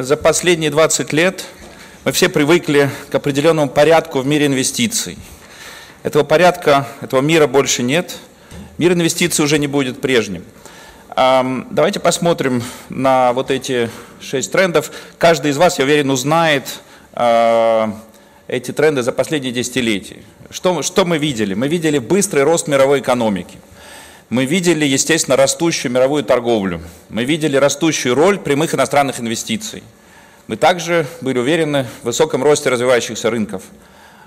за последние 20 лет мы все привыкли к определенному порядку в мире инвестиций. Этого порядка, этого мира больше нет. Мир инвестиций уже не будет прежним. Давайте посмотрим на вот эти шесть трендов. Каждый из вас, я уверен, узнает а, эти тренды за последние десятилетия. Что, что мы видели? Мы видели быстрый рост мировой экономики. Мы видели, естественно, растущую мировую торговлю. Мы видели растущую роль прямых иностранных инвестиций. Мы также были уверены в высоком росте развивающихся рынков.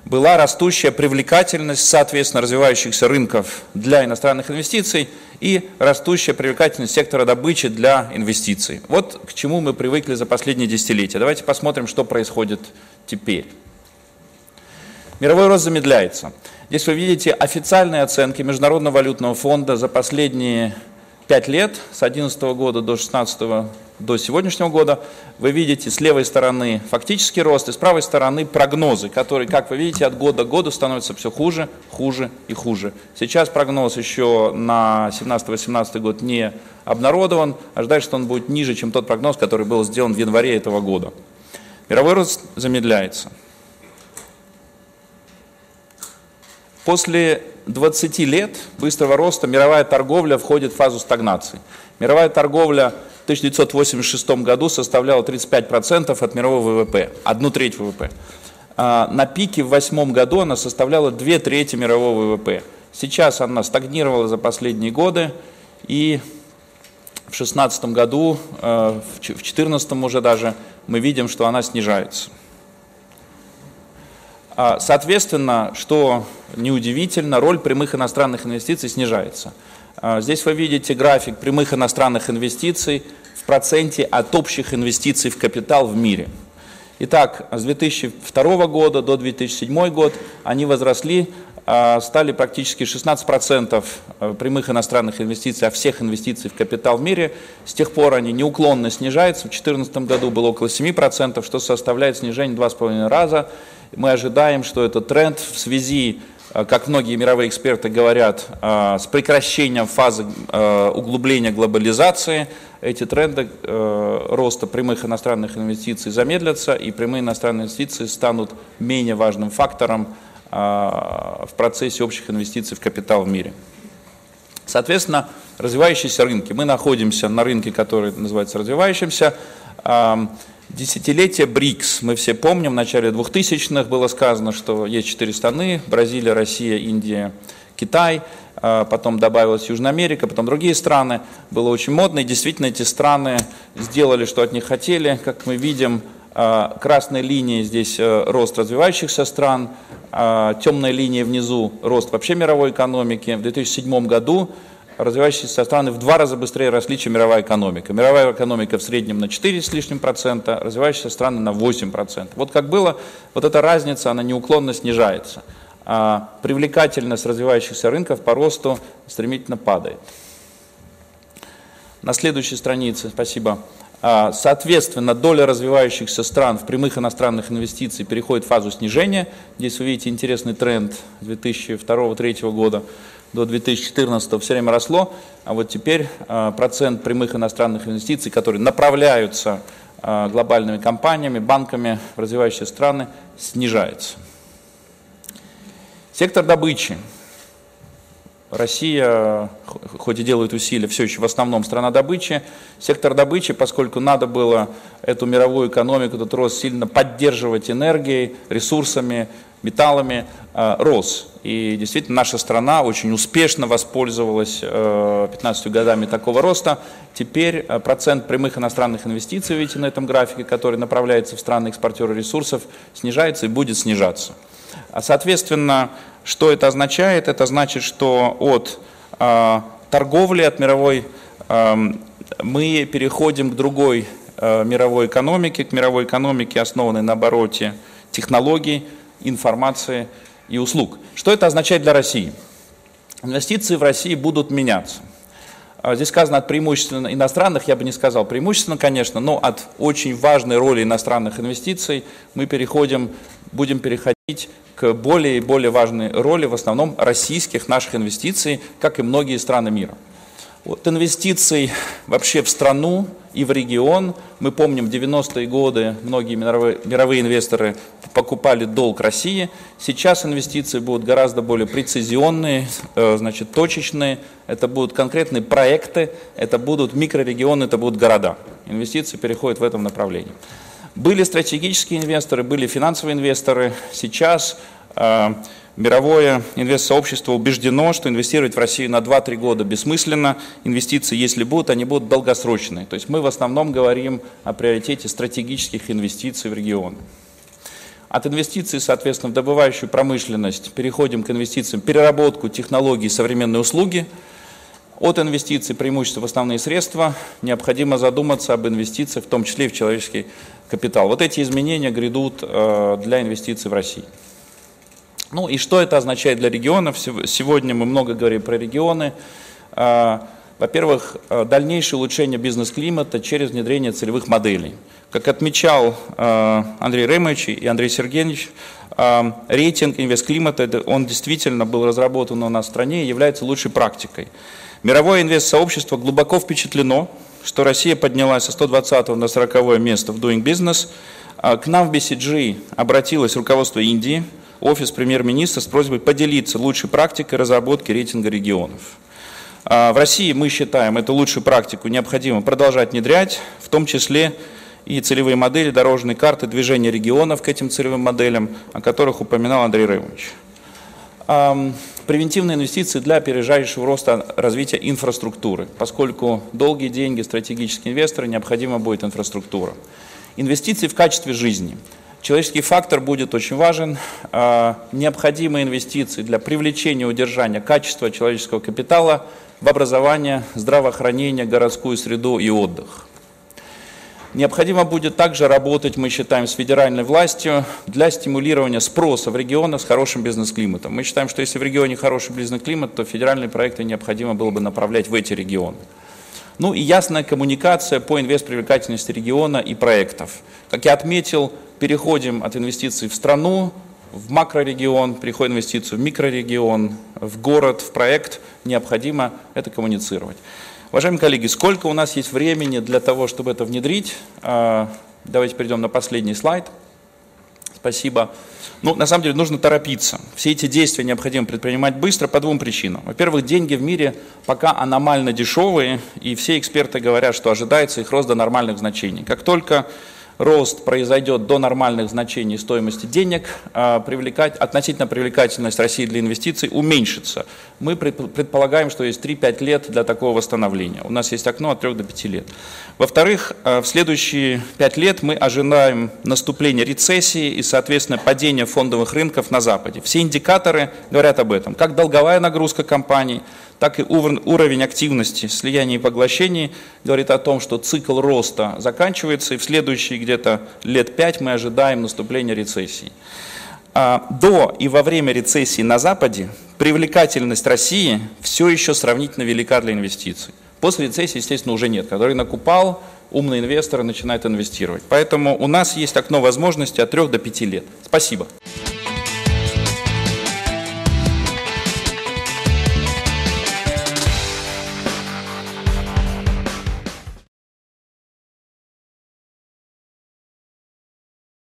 Была растущая привлекательность, соответственно, развивающихся рынков для иностранных инвестиций и растущая привлекательность сектора добычи для инвестиций. Вот к чему мы привыкли за последние десятилетия. Давайте посмотрим, что происходит теперь. Мировой рост замедляется. Здесь вы видите официальные оценки Международного валютного фонда за последние пять лет, с 2011 года до 2016 до сегодняшнего года. Вы видите с левой стороны фактический рост и с правой стороны прогнозы, которые, как вы видите, от года к году становятся все хуже, хуже и хуже. Сейчас прогноз еще на 17-18 год не обнародован, ожидается, что он будет ниже, чем тот прогноз, который был сделан в январе этого года. Мировой рост замедляется. После 20 лет быстрого роста мировая торговля входит в фазу стагнации. Мировая торговля в 1986 году составляла 35% от мирового ВВП, одну треть ВВП. А на пике в 2008 году она составляла две трети мирового ВВП. Сейчас она стагнировала за последние годы и в 2016 году, э, в 2014 уже даже, мы видим, что она снижается. А, соответственно, что неудивительно, роль прямых иностранных инвестиций снижается. А, здесь вы видите график прямых иностранных инвестиций в проценте от общих инвестиций в капитал в мире. Итак, с 2002 года до 2007 года они возросли, а, стали практически 16% прямых иностранных инвестиций, а всех инвестиций в капитал в мире. С тех пор они неуклонно снижаются. В 2014 году было около 7%, что составляет снижение 2,5 раза. Мы ожидаем, что этот тренд в связи, э, как многие мировые эксперты говорят, э, с прекращением фазы э, углубления глобализации, эти тренды роста прямых иностранных инвестиций замедлятся, и прямые иностранные инвестиции станут менее важным фактором в процессе общих инвестиций в капитал в мире. Соответственно, развивающиеся рынки. Мы находимся на рынке, который называется развивающимся. Десятилетие БРИКС, мы все помним, в начале 2000-х было сказано, что есть четыре страны, Бразилия, Россия, Индия, Китай, а потом добавилась Южная Америка, потом другие страны, было очень модно, и действительно эти страны сделали, что от них хотели, как мы видим, а, красной линией здесь э, рост развивающихся стран, а темной линией внизу рост вообще мировой экономики. В 2007 году развивающиеся страны в два раза быстрее росли, чем мировая экономика. Мировая экономика в среднем на 4 с лишним процента, развивающиеся страны на 8 процентов. Вот как было, вот эта разница, она неуклонно снижается. А привлекательность развивающихся рынков по росту стремительно падает. На следующей странице, спасибо. А, соответственно, доля развивающихся стран в прямых иностранных инвестиций переходит в фазу снижения. Здесь вы видите интересный тренд 2002-2003 года до 2014 все время росло, а вот теперь а, процент прямых иностранных инвестиций, которые направляются а, глобальными компаниями, банками в развивающиеся страны, снижается. Сектор добычи. Россия, хоть и делает усилия, все еще в основном страна добычи. Сектор добычи, поскольку надо было эту мировую экономику, этот рост сильно поддерживать энергией, ресурсами, металлами, рос. И действительно наша страна очень успешно воспользовалась 15 э, годами такого роста. Теперь э, процент прямых иностранных инвестиций, видите на этом графике, который направляется в страны экспортеры ресурсов, снижается и будет снижаться. А, соответственно, что это означает? Это значит, что от торговли, от мировой, эм, мы переходим к другой мировой экономике, к мировой экономике, основанной на обороте технологий, информации и услуг. Что это означает для России? Инвестиции в России будут меняться. А, здесь сказано от преимущественно иностранных, я бы не сказал преимущественно, конечно, но от очень важной роли иностранных инвестиций мы переходим, будем переходить к более и более важной роли в основном российских наших инвестиций, как и многие страны мира. От инвестиций вообще в страну и в регион. Мы помним 90-е годы, многие мировые, мировые инвесторы покупали долг России. Сейчас инвестиции будут гораздо более прецизионные, э, значит, точечные. Это будут конкретные проекты, это будут микрорегионы, это будут города. Инвестиции переходят в этом направлении. Были стратегические инвесторы, были финансовые инвесторы. Сейчас Мировое инвестсообщество убеждено, что инвестировать в Россию на 2-3 года бессмысленно. Инвестиции, если будут, они будут долгосрочные. То есть мы в основном говорим о приоритете стратегических инвестиций в регион. От инвестиций, соответственно, в добывающую промышленность переходим к инвестициям в переработку технологий и современные услуги. От инвестиций преимущество в основные средства необходимо задуматься об инвестициях, в том числе и в человеческий капитал. Вот эти изменения грядут э, для инвестиций в России. Ну и что это означает для регионов? Сегодня мы много говорим про регионы. А, во-первых, а, дальнейшее улучшение бизнес-климата через внедрение целевых моделей. Как отмечал а, Андрей Ремович и Андрей Сергеевич, рейтинг инвестклимата, он действительно был разработан у нас в стране и является лучшей практикой. Мировое инвестсообщество глубоко впечатлено, что Россия поднялась со 120 на 40 место в Doing Business. К нам в BCG обратилось руководство Индии – офис премьер-министра с просьбой поделиться лучшей практикой разработки рейтинга регионов. А, в России мы считаем эту лучшую практику необходимо продолжать внедрять, в том числе и целевые модели дорожной карты движения регионов к этим целевым моделям, о которых упоминал Андрей Рымович. Превентивные инвестиции для опережающего роста развития инфраструктуры, поскольку долгие деньги, стратегические инвесторы, необходима будет инфраструктура. Инвестиции в качестве жизни – Человеческий фактор будет очень важен. А, необходимые инвестиции для привлечения и удержания качества человеческого капитала в образование, здравоохранение, городскую среду и отдых. Необходимо будет также работать, мы считаем, с федеральной властью для стимулирования спроса в регионах с хорошим бизнес-климатом. Мы считаем, что если в регионе хороший бизнес-климат, то федеральные проекты необходимо было бы направлять в эти регионы. Ну и ясная коммуникация по инвестпривлекательности региона и проектов. Как я отметил, переходим от инвестиций в страну, в макрорегион, переходим инвестицию в микрорегион, в город, в проект, необходимо это коммуницировать. Уважаемые коллеги, сколько у нас есть времени для того, чтобы это внедрить? А, давайте перейдем на последний слайд. Спасибо. Ну, на самом деле нужно торопиться. Все эти действия необходимо предпринимать быстро по двум причинам. Во-первых, деньги в мире пока аномально дешевые, и все эксперты говорят, что ожидается их рост до нормальных значений. Как только рост произойдет до нормальных значений стоимости денег, а, привлекать, относительно привлекательность России для инвестиций уменьшится. Мы предполагаем, что есть 3-5 лет для такого восстановления. У нас есть окно от 3 до 5 лет. Во-вторых, а, в следующие 5 лет мы ожидаем наступления рецессии и, соответственно, падения фондовых рынков на Западе. Все индикаторы говорят об этом. Как долговая нагрузка компаний, так и уровень активности слияния и поглощений говорит о том, что цикл роста заканчивается, и в следующие где-то лет пять мы ожидаем наступления рецессии. А, до и во время рецессии на Западе привлекательность России все еще сравнительно велика для инвестиций. После рецессии, естественно, уже нет. Когда рынок упал, умные инвесторы начинают инвестировать. Поэтому у нас есть окно возможности от 3 до 5 лет. Спасибо.